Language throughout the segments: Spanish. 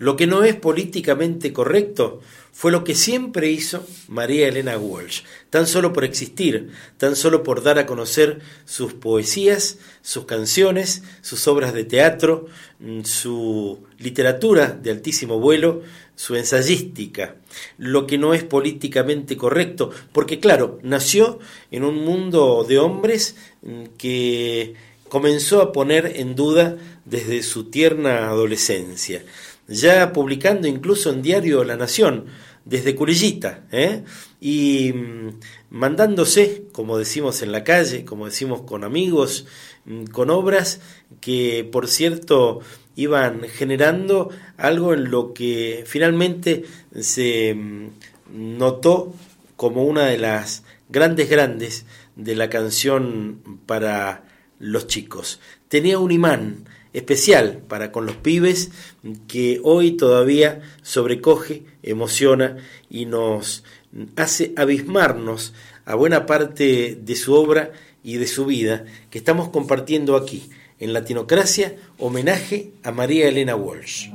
Lo que no es políticamente correcto fue lo que siempre hizo María Elena Walsh, tan solo por existir, tan solo por dar a conocer sus poesías, sus canciones, sus obras de teatro, mm, su literatura de altísimo vuelo, su ensayística, lo que no es políticamente correcto, porque claro, nació en un mundo de hombres mm, que comenzó a poner en duda desde su tierna adolescencia ya publicando incluso en Diario La Nación, desde Culillita, ¿eh? y mm, mandándose, como decimos en la calle, como decimos con amigos, mm, con obras que, por cierto, iban generando algo en lo que finalmente se mm, notó como una de las grandes grandes de la canción para los chicos. Tenía un imán, especial para con los pibes que hoy todavía sobrecoge, emociona y nos hace abismarnos a buena parte de su obra y de su vida que estamos compartiendo aquí en Latinocracia, homenaje a María Elena Walsh.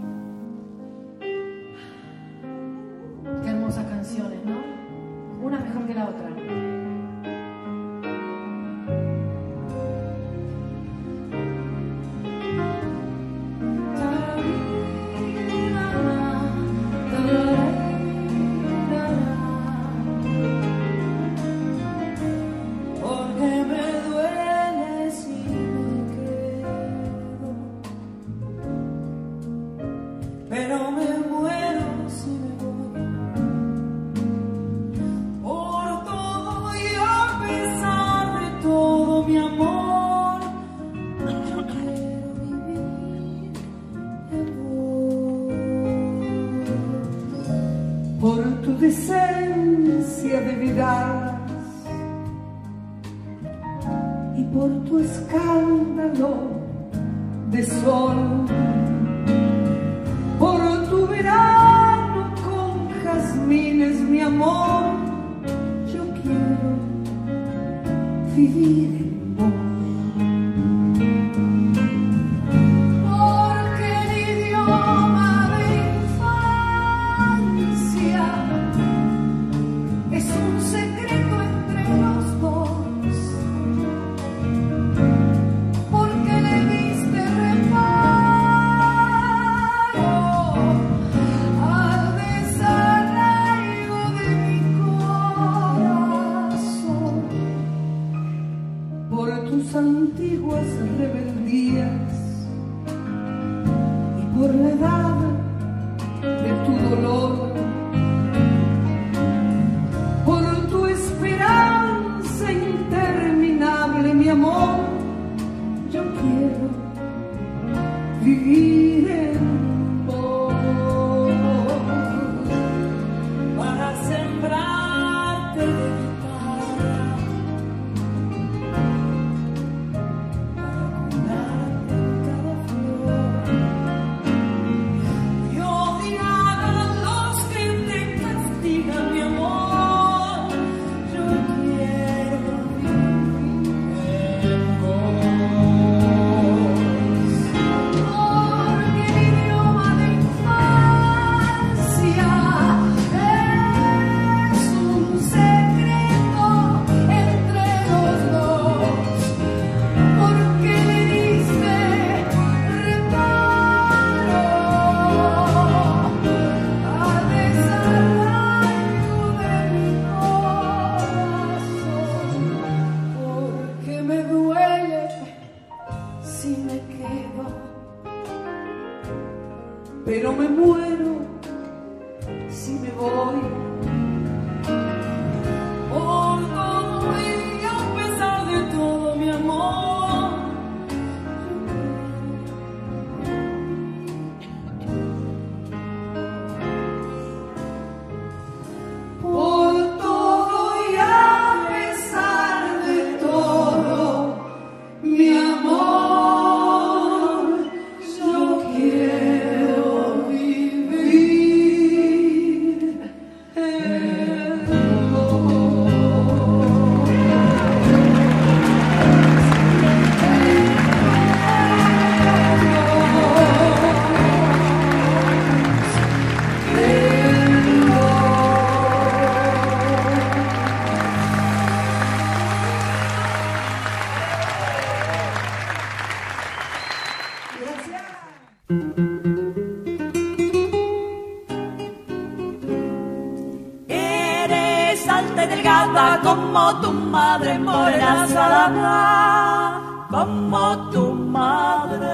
Como tu madre.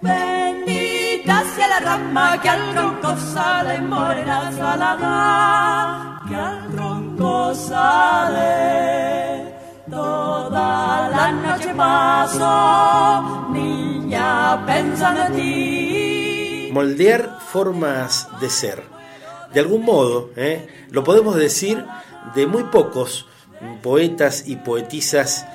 Bendita sea la rama que al tronco sale, morena salada, que al tronco sale. Toda la noche paso, niña, pensando en ti. Moldear formas de ser. De algún modo, ¿eh? lo podemos decir de muy pocos poetas y poetisas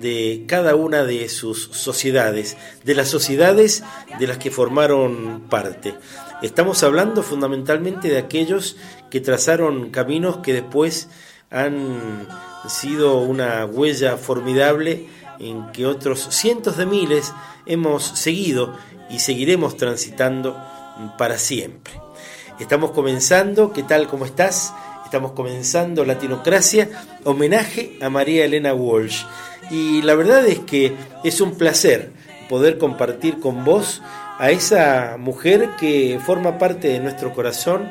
de cada una de sus sociedades, de las sociedades de las que formaron parte. Estamos hablando fundamentalmente de aquellos que trazaron caminos que después han sido una huella formidable en que otros cientos de miles hemos seguido y seguiremos transitando para siempre. Estamos comenzando, ¿qué tal? ¿Cómo estás? Estamos comenzando Latinocracia, homenaje a María Elena Walsh. Y la verdad es que es un placer poder compartir con vos a esa mujer que forma parte de nuestro corazón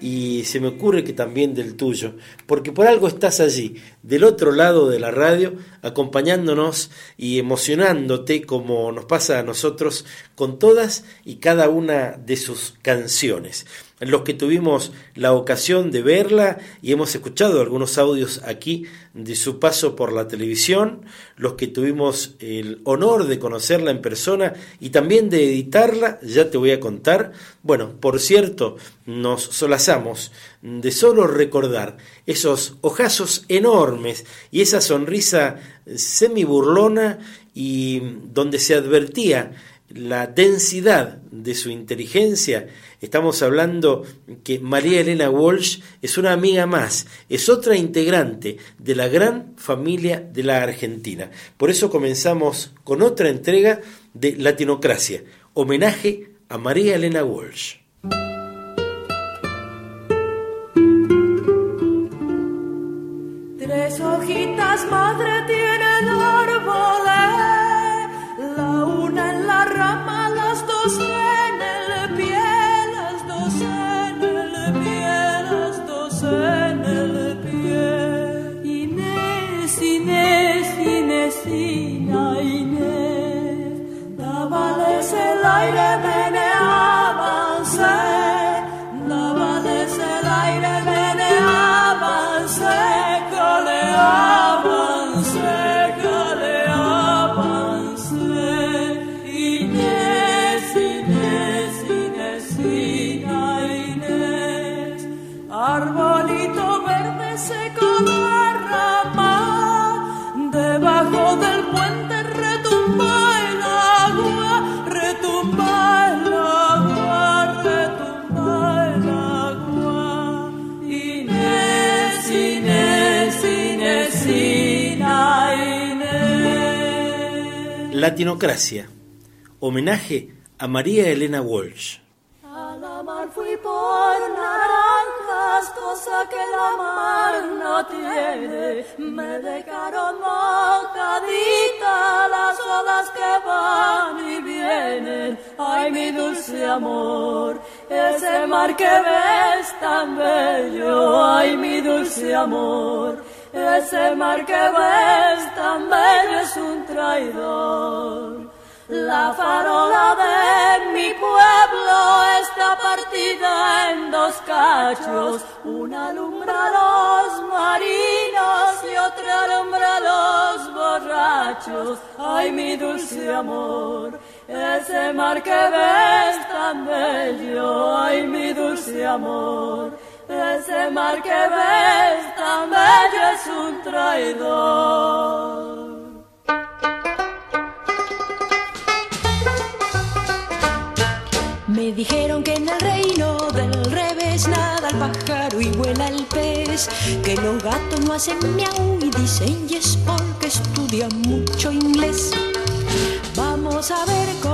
y se me ocurre que también del tuyo, porque por algo estás allí, del otro lado de la radio, acompañándonos y emocionándote como nos pasa a nosotros con todas y cada una de sus canciones los que tuvimos la ocasión de verla y hemos escuchado algunos audios aquí de su paso por la televisión, los que tuvimos el honor de conocerla en persona y también de editarla, ya te voy a contar. Bueno, por cierto, nos solazamos de solo recordar esos ojazos enormes y esa sonrisa semi burlona y donde se advertía la densidad de su inteligencia, estamos hablando que María Elena Walsh es una amiga más, es otra integrante de la gran familia de la Argentina. Por eso comenzamos con otra entrega de Latinocracia, homenaje a María Elena Walsh. Tres hojitas madre tiene el Latinocracia, homenaje a María Elena Walsh. A la mar fui por naranjas, cosa que la mar no tiene. Me dejaron mojadita las olas que van y vienen. Ay, mi dulce amor, ese mar que ves tan bello. Ay, mi dulce amor ese mar que ves bello es un traidor. La farola de mi pueblo está partida en dos cachos, una alumbra a los marinos y otra alumbra a los borrachos. Ay, mi dulce amor, ese mar que ves tan bello, ay, mi dulce amor. Ese mar que ves tan es un traidor. Me dijeron que en el reino del revés nada el pájaro y vuela el pez, que los gatos no hacen miau y dicen porque estudian mucho inglés. Vamos a ver cómo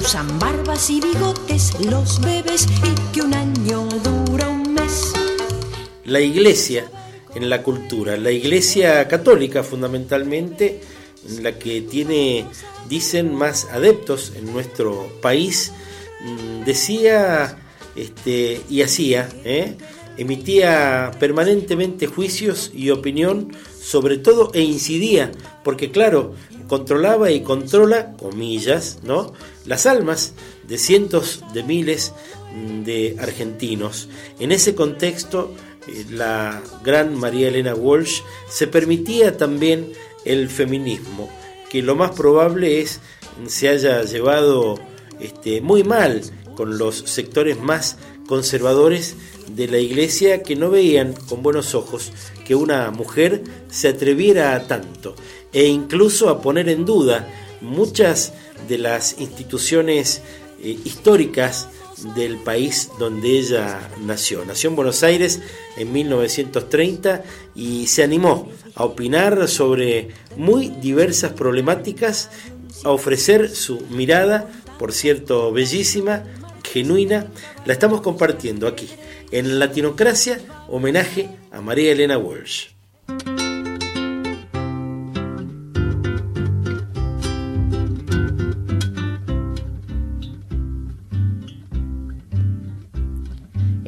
usan barbas y bigotes los bebés y que un año dura un mes. La iglesia en la cultura, la iglesia católica fundamentalmente, la que tiene, dicen, más adeptos en nuestro país, mm, decía este, y hacía, ¿eh? emitía permanentemente juicios y opinión sobre todo e incidía, porque claro, controlaba y controla, comillas, ¿no? Las almas de cientos de miles de argentinos. En ese contexto, eh, la gran María Elena Walsh se permitía también el feminismo, que lo más probable es se haya llevado este, muy mal con los sectores más conservadores de la iglesia que no veían con buenos ojos que una mujer se atreviera a tanto e incluso a poner en duda muchas de las instituciones eh, históricas del país donde ella nació. Nació en Buenos Aires en 1930 y se animó a opinar sobre muy diversas problemáticas, a ofrecer su mirada, por cierto, bellísima, genuina. La estamos compartiendo aquí en Latinocracia, homenaje a María Elena Walsh.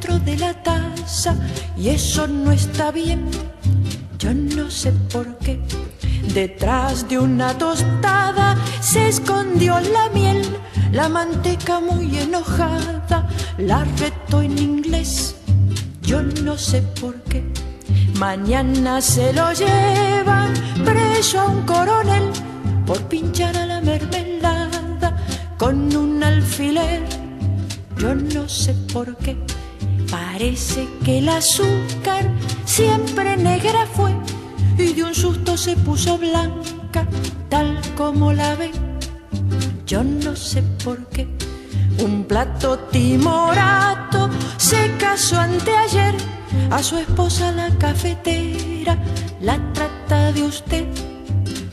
dentro de la taza y eso no está bien. Yo no sé por qué. Detrás de una tostada se escondió la miel, la manteca muy enojada la retó en inglés. Yo no sé por qué. Mañana se lo llevan preso a un coronel por pinchar a la mermelada con un alfiler yo no sé por qué. Parece que el azúcar siempre negra fue y de un susto se puso blanca, tal como la ve. Yo no sé por qué. Un plato timorato se casó anteayer a su esposa la cafetera, la trata de usted.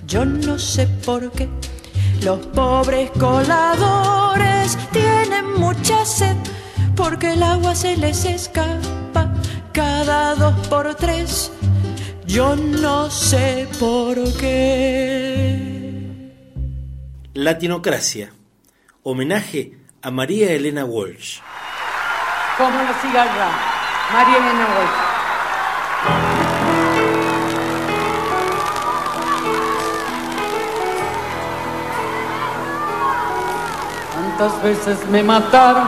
Yo no sé por qué. Los pobres coladores tienen mucha sed porque el agua se les escapa cada dos por tres. Yo no sé por qué. Latinocracia. Homenaje a María Elena Walsh. Como la cigarra, María Elena Walsh. Tantas veces me mataron,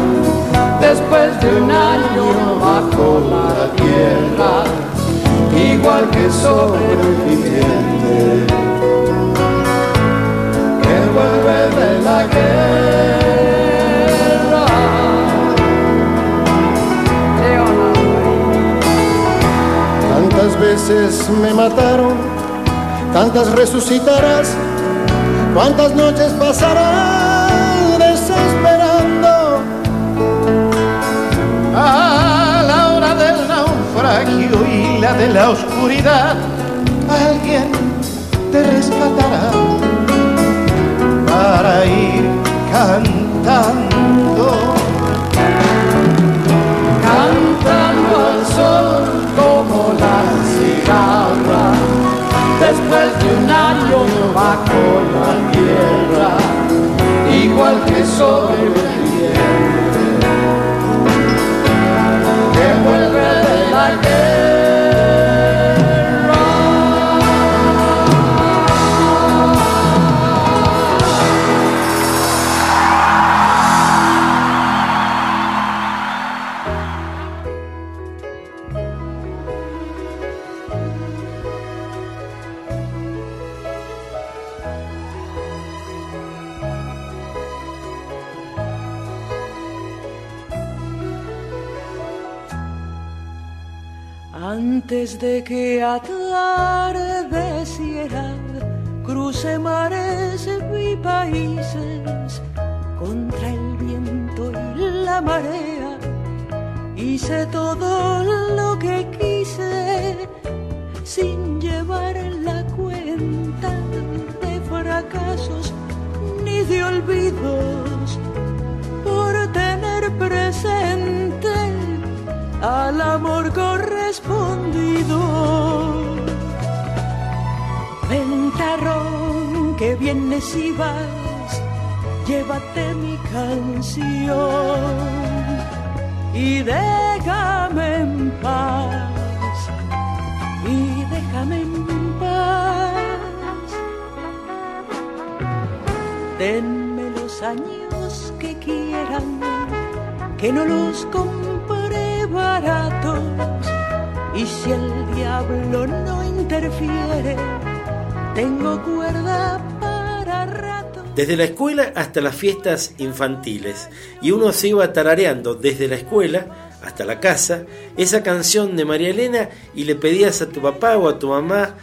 Después de un año bajo la tierra, igual que sobreviviente que vuelve de la guerra. Tantas veces me mataron, tantas resucitarás, cuántas noches pasarán y la de la oscuridad, alguien te rescatará amor correspondido. Ventarrón que vienes y vas, llévate mi canción y déjame en paz, y déjame en paz. Denme los años que quieran, que no los Y si el diablo no interfiere, tengo cuerda para rato. Desde la escuela hasta las fiestas infantiles. Y uno se iba tarareando desde la escuela hasta la casa esa canción de María Elena y le pedías a tu papá o a tu mamá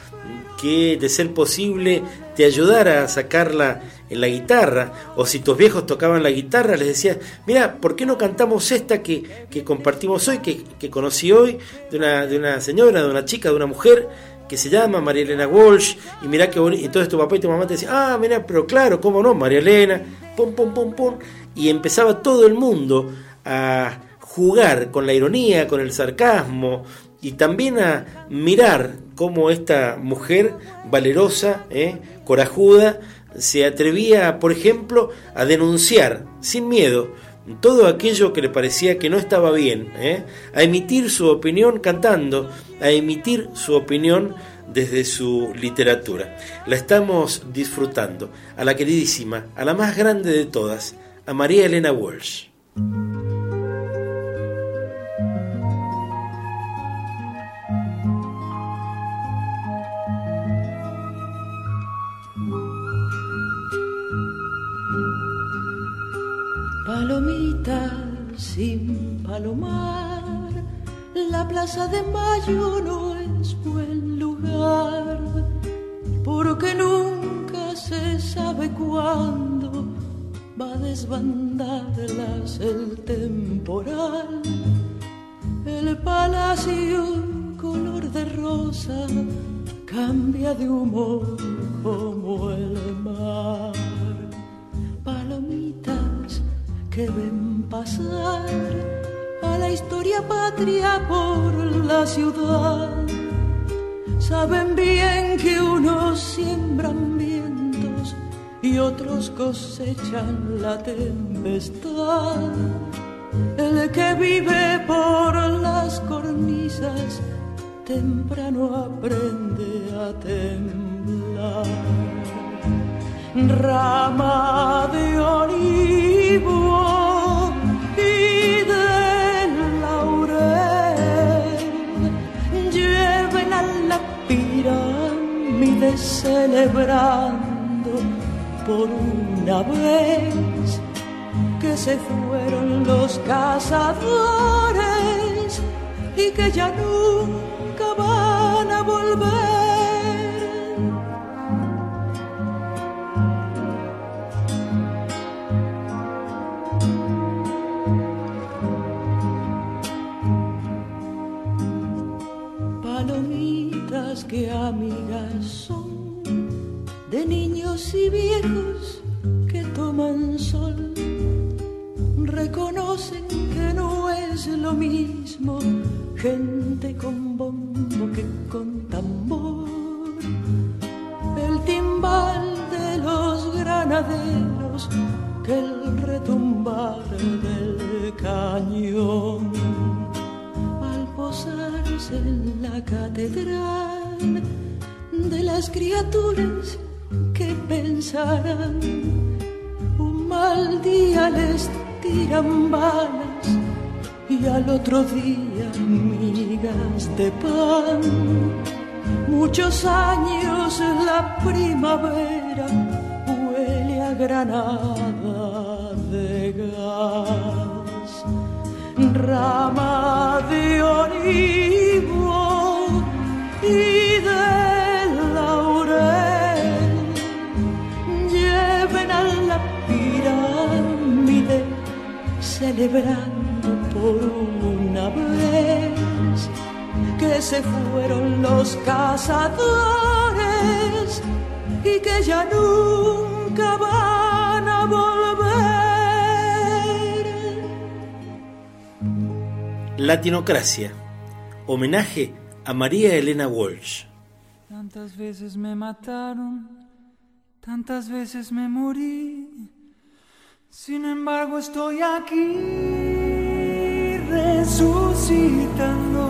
que de ser posible te ayudara a sacarla en la guitarra, o si tus viejos tocaban la guitarra, les decías, mira, ¿por qué no cantamos esta que, que compartimos hoy, que, que conocí hoy, de una, de una señora, de una chica, de una mujer, que se llama María Elena Walsh, y mira que bonito, entonces tu papá y tu mamá te decían, ah, mira, pero claro, cómo no, María Elena, pum, pum, pum, pum, y empezaba todo el mundo a jugar con la ironía, con el sarcasmo, y también a mirar cómo esta mujer valerosa, ¿eh? corajuda, se atrevía, por ejemplo, a denunciar sin miedo todo aquello que le parecía que no estaba bien, ¿eh? a emitir su opinión cantando, a emitir su opinión desde su literatura. La estamos disfrutando a la queridísima, a la más grande de todas, a María Elena Walsh. Palomita sin palomar, la plaza de Mayo no es buen lugar, porque nunca se sabe cuándo va a desbandarlas el temporal. El palacio color de rosa cambia de humor como el mar. Que ven pasar a la historia patria por la ciudad. Saben bien que unos siembran viento y otros cosechan la tempestad. El que vive por las cornisas temprano aprende a temblar. Rama de olivo celebrando por una vez que se fueron los cazadores y que ya nunca van a volver. Y viejos que toman sol reconocen que no es lo mismo gente con bombo que con tambor. El timbal de los granaderos que el retumbar del cañón. Al posarse en la catedral de las criaturas que pensarán un mal día les tiran balas y al otro día migas de pan. Muchos años la primavera huele a granada de gas, rama de olivo celebrando por una vez que se fueron los cazadores y que ya nunca van a volver. Latinocracia. Homenaje a María Elena Walsh. Tantas veces me mataron, tantas veces me morí. Sin embargo estoy aquí resucitando.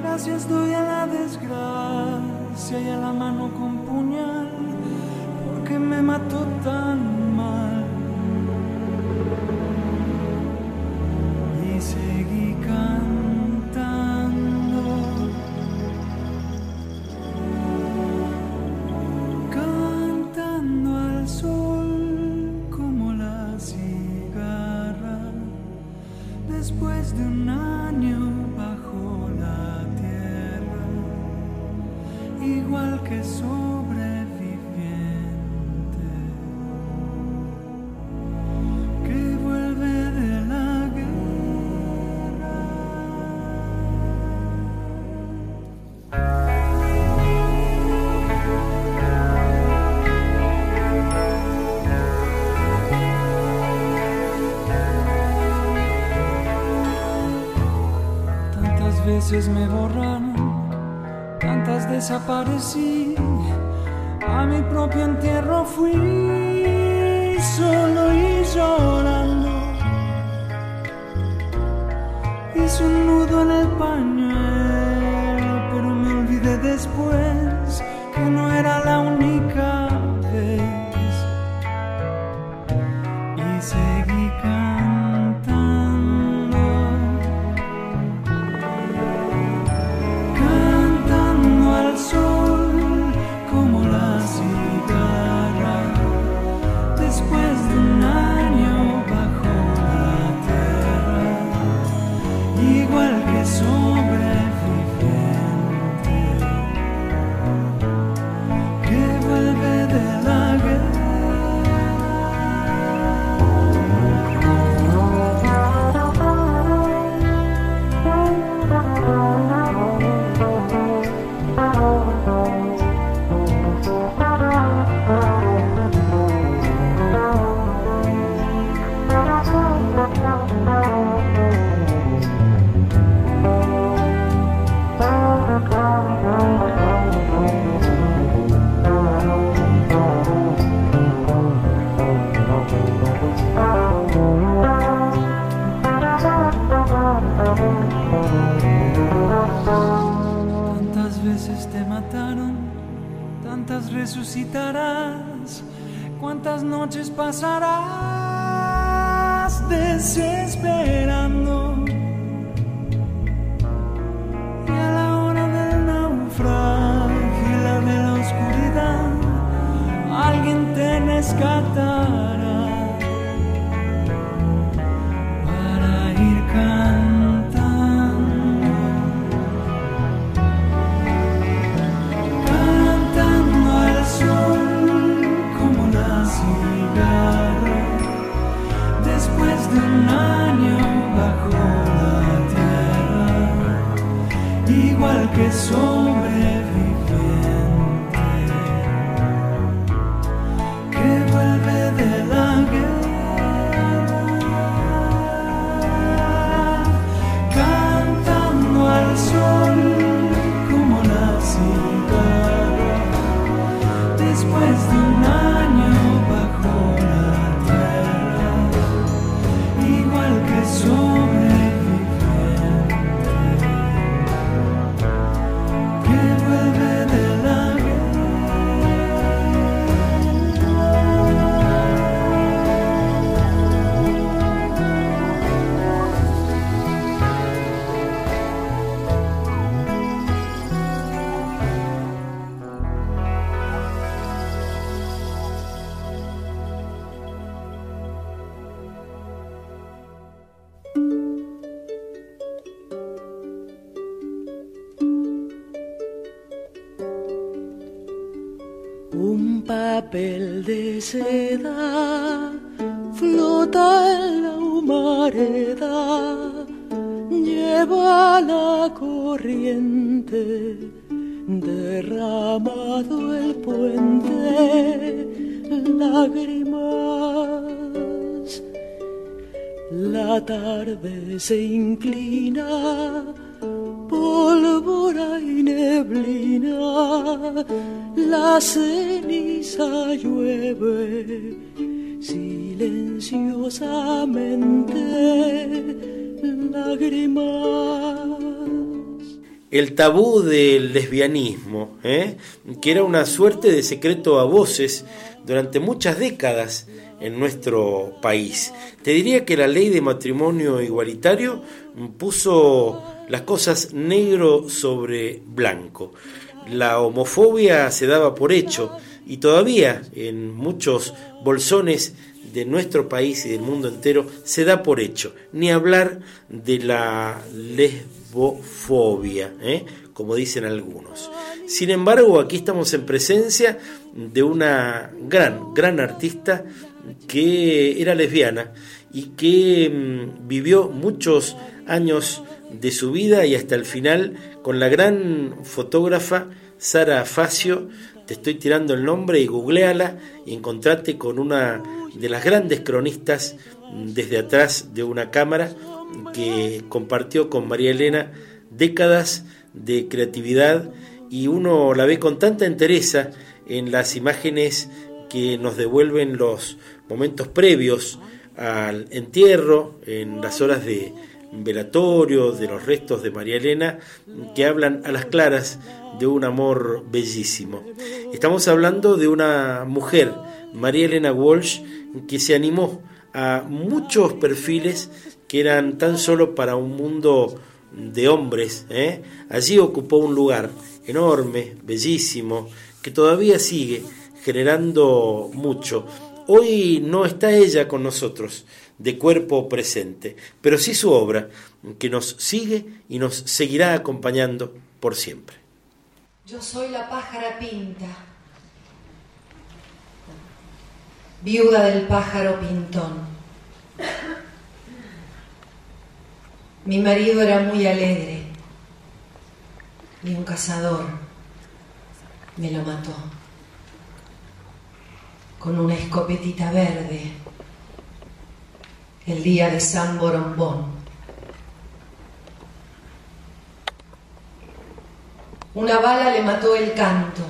Gracias doy a la desgracia y a la mano con puñal, porque me mató tan veces me borraron, tantas desaparecí. A mi propio entierro fui solo y llorando. Hice un te papel de seda flota en la humareda, lleva la corriente, derramado el puente, lágrimas. La tarde se inclina, pólvora y neblina, la ceniza llueve silenciosamente, lágrimas. El tabú del lesbianismo, ¿eh? que era una suerte de secreto a voces durante muchas décadas en nuestro país. Te diría que la ley de matrimonio igualitario puso las cosas negro sobre blanco. La homofobia se daba por hecho y todavía en muchos bolsones de nuestro país y del mundo entero se da por hecho. Ni hablar de la lesbofobia, ¿eh? como dicen algunos. Sin embargo, aquí estamos en presencia de una gran, gran artista que era lesbiana y que mm, vivió muchos años de su vida y hasta el final con la gran fotógrafa Sara Facio. Te estoy tirando el nombre y googleala y encontrate con una de las grandes cronistas desde atrás de una cámara que compartió con María Elena décadas de creatividad y uno la ve con tanta entereza en las imágenes que nos devuelven los momentos previos al entierro, en las horas de velatorio, de los restos de María Elena, que hablan a las claras de un amor bellísimo. Estamos hablando de una mujer, María Elena Walsh, que se animó a muchos perfiles que eran tan solo para un mundo de hombres. ¿eh? Allí ocupó un lugar enorme, bellísimo, que todavía sigue generando mucho. Hoy no está ella con nosotros de cuerpo presente, pero sí su obra, que nos sigue y nos seguirá acompañando por siempre. Yo soy la pájara pinta, viuda del pájaro pintón. Mi marido era muy alegre y un cazador me lo mató con una escopetita verde el día de San Borombón. Una bala le mató el canto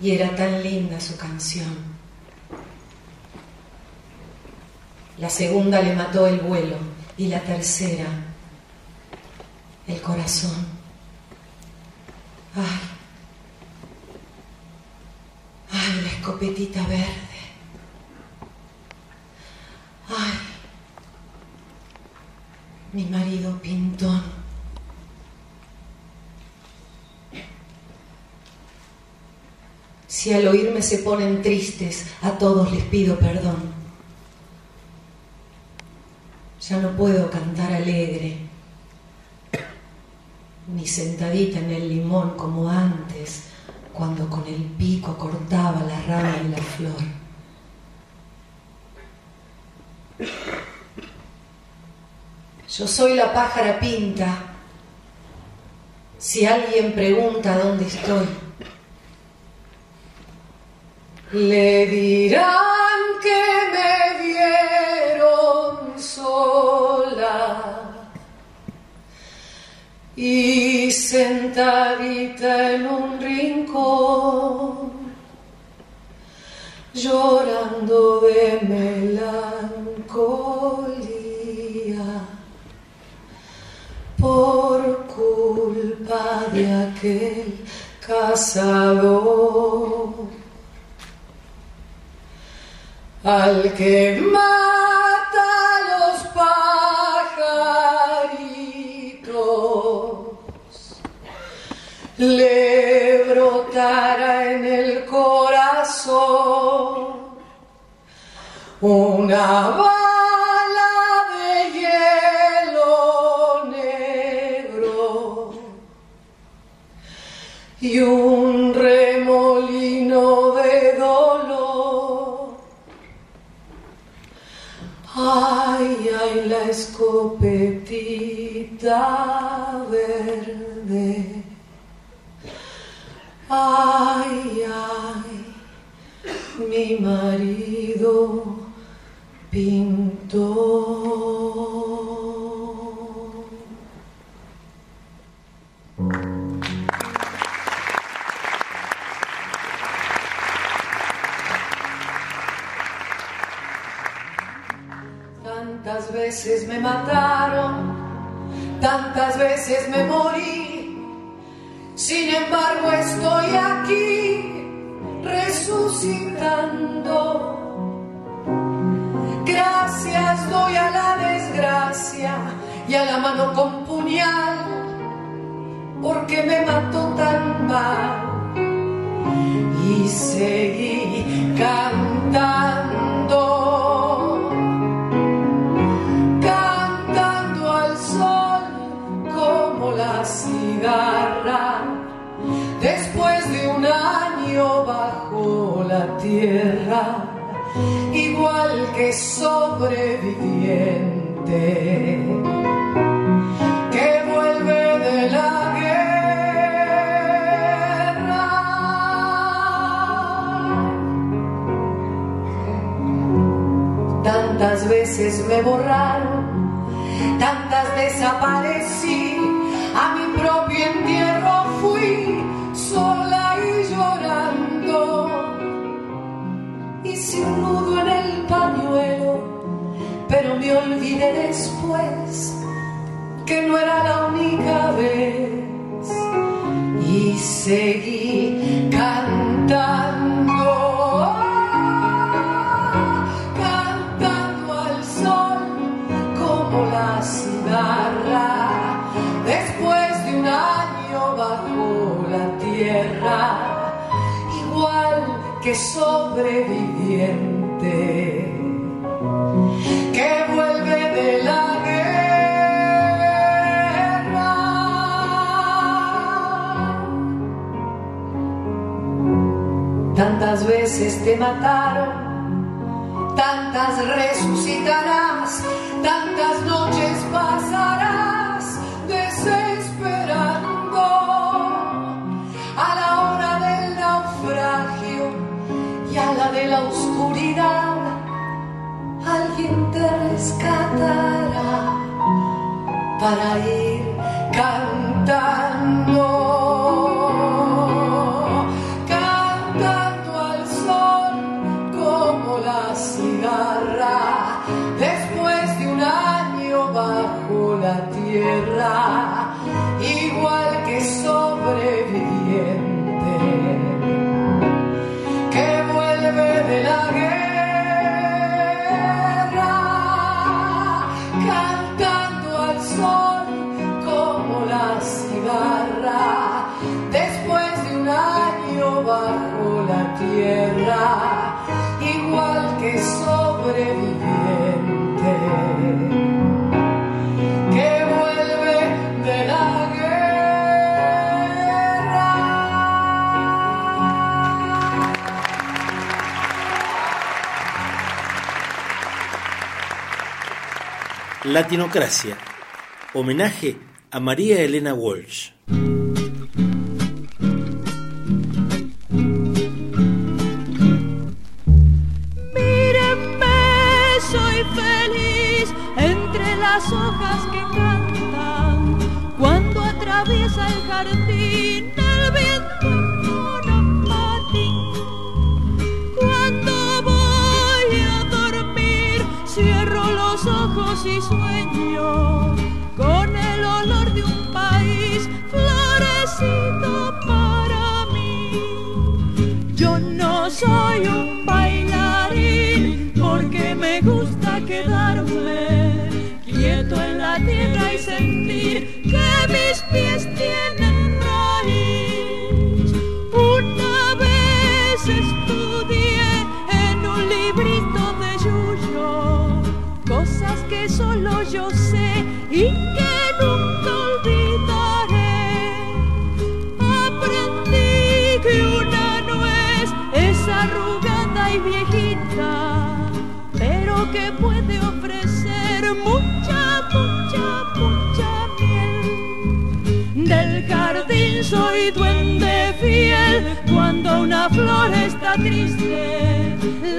y era tan linda su canción. La segunda le mató el vuelo y la tercera el corazón. Ay. Ay, la escopetita verde. Ay. Mi marido pintón. Si al oírme se ponen tristes, a todos les pido perdón. Ya no puedo cantar alegre, ni sentadita en el limón como antes, cuando con el pico cortaba la rama y la flor. Yo soy la pájara pinta. Si alguien pregunta dónde estoy, le dirán que me vieron sola y sentadita en un rincón, llorando de melancolía de aquel cazador. Al que mata los pajaritos, le brotará en el corazón una y un remolino de dolor. Ay, ay, la escopetita verde. Ay, ay, mi marido Tantas veces me borraron, tantas desaparecí, a mi propio entierro fui sola y llorando. Hice un nudo en el pañuelo, pero me olvidé después que no era la única vez. Y seguí que sobreviviente que vuelve de la guerra. Tantas veces te mataron, tantas resucitarás, tantas noches pasarás te rescatará para ir cantando, Latinocracia. Homenaje a María Elena Walsh.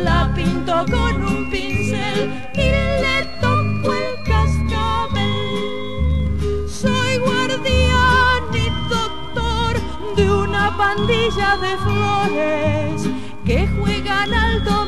La pinto con un pincel y le toco el cascabel. Soy guardián y doctor de una pandilla de flores que juegan al dominó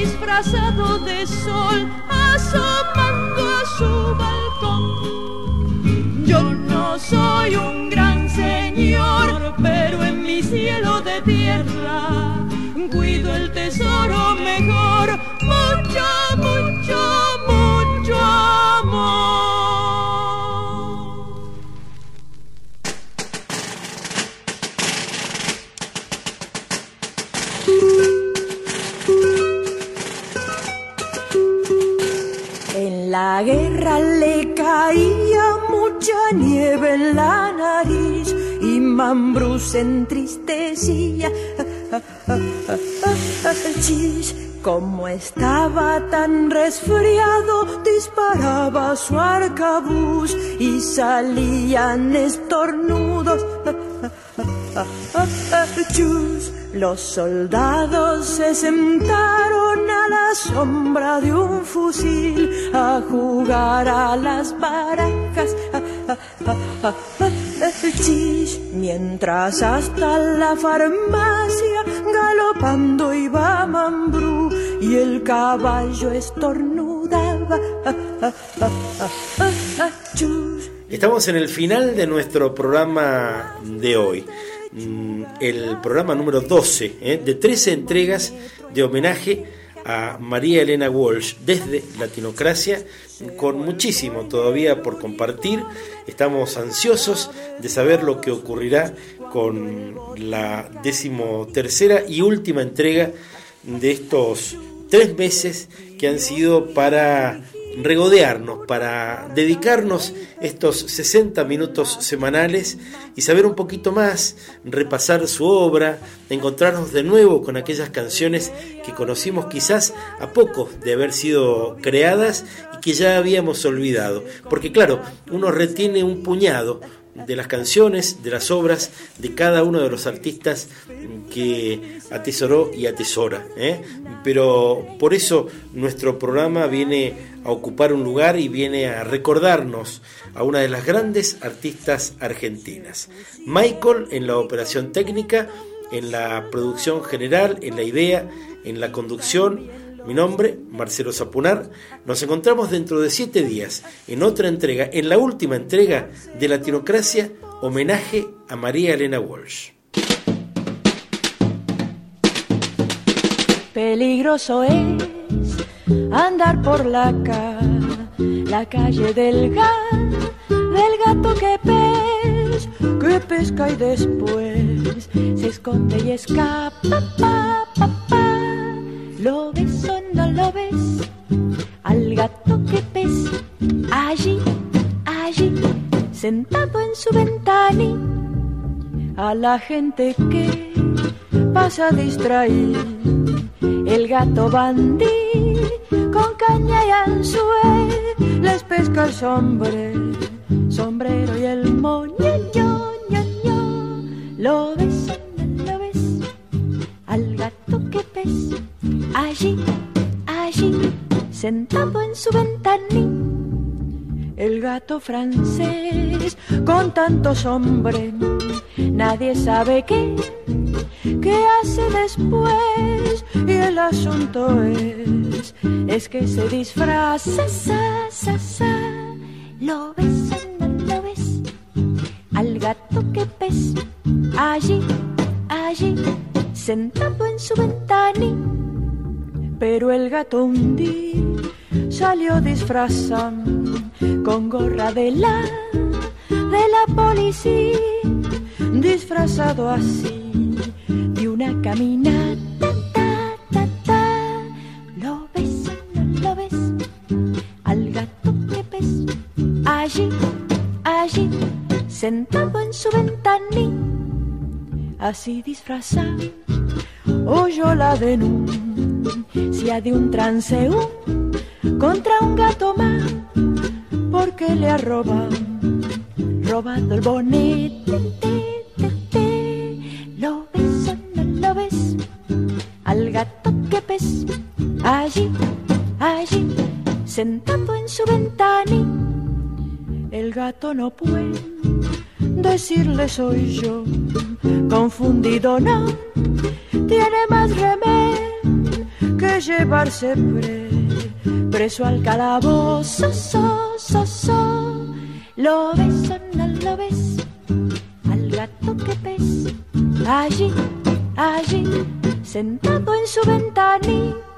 disfrazado de sol asomando a su balcón. Yo no soy un gran señor, pero en mi cielo de tierra cuido el tesoro mejor, mucho, mucho, la guerra le caía mucha nieve en la nariz y Mambrú se entristecía. Como estaba tan resfriado, disparaba su arcabuz y salían estornudos. Chus, los soldados se sentaron a la sombra de un fusil a jugar a las barajas. Mientras hasta la farmacia galopando iba Mambrú y el caballo estornudaba. Estamos en el final de nuestro programa de hoy. Mm, El programa número 12 ¿eh? de 13 entregas de homenaje a María Elena Walsh desde Latinocracia, con muchísimo todavía por compartir. Estamos ansiosos de saber lo que ocurrirá con la decimotercera y última entrega de estos tres meses que han sido para regodearnos, para dedicarnos estos 60 minutos semanales y saber un poquito más, repasar su obra, encontrarnos de nuevo con aquellas canciones que conocimos quizás a poco de haber sido creadas y que ya habíamos olvidado. Porque claro, uno retiene un puñado de las canciones, de las obras de cada uno de los artistas que atesoró y atesora. ¿eh? Pero por eso nuestro programa viene a ocupar un lugar y viene a recordarnos a una de las grandes artistas argentinas. Michael en la operación técnica, en la producción general, en la idea, en la conducción. Mi nombre, Marcelo Zapunar. Nos encontramos dentro de siete días en otra entrega, en la última entrega de Latinocracia, homenaje a María Elena Walsh. Peligroso es andar por la, la calle del, del gato que pes, que pesca y después se esconde y escapa. Pa, pa, pa. ¿Lo ves o no lo ves? Al gato que pes, allí, allí, sentado en su ventana a la gente que pasa distraído el gato bandí con caña y anzuel les pesca el sombrero, sombrero y el moño, Lo ves, allí, allí, sentado en su ventanín. El gato francés con tantos hombres, nadie sabe qué ¿Qué hace después? Y el asunto es, es que se disfraza, sa, sa, sa. ¿Lo ves no lo ves? Al gato que pes, allí, allí, sentado en su ventana. Pero el gato un día salió disfrazado con gorra de la, de la policía, disfrazado así una caminata, ta, ta, ta. ¿Lo ves lo ves? Al gato que ves allí, allí, sentado en su ventana, así disfrazado, oyó la denuncia de un transeúnte contra un gato más, porque le ha robado, robado el bonete allí, allí, sentado en su ventana. El gato no puede decirle soy yo, confundido no, tiene más remedio que llevarse preso al calabozo, so, so, so. Lo ves o no lo ves, al gato que ves, allí, allí, sentado en su ventana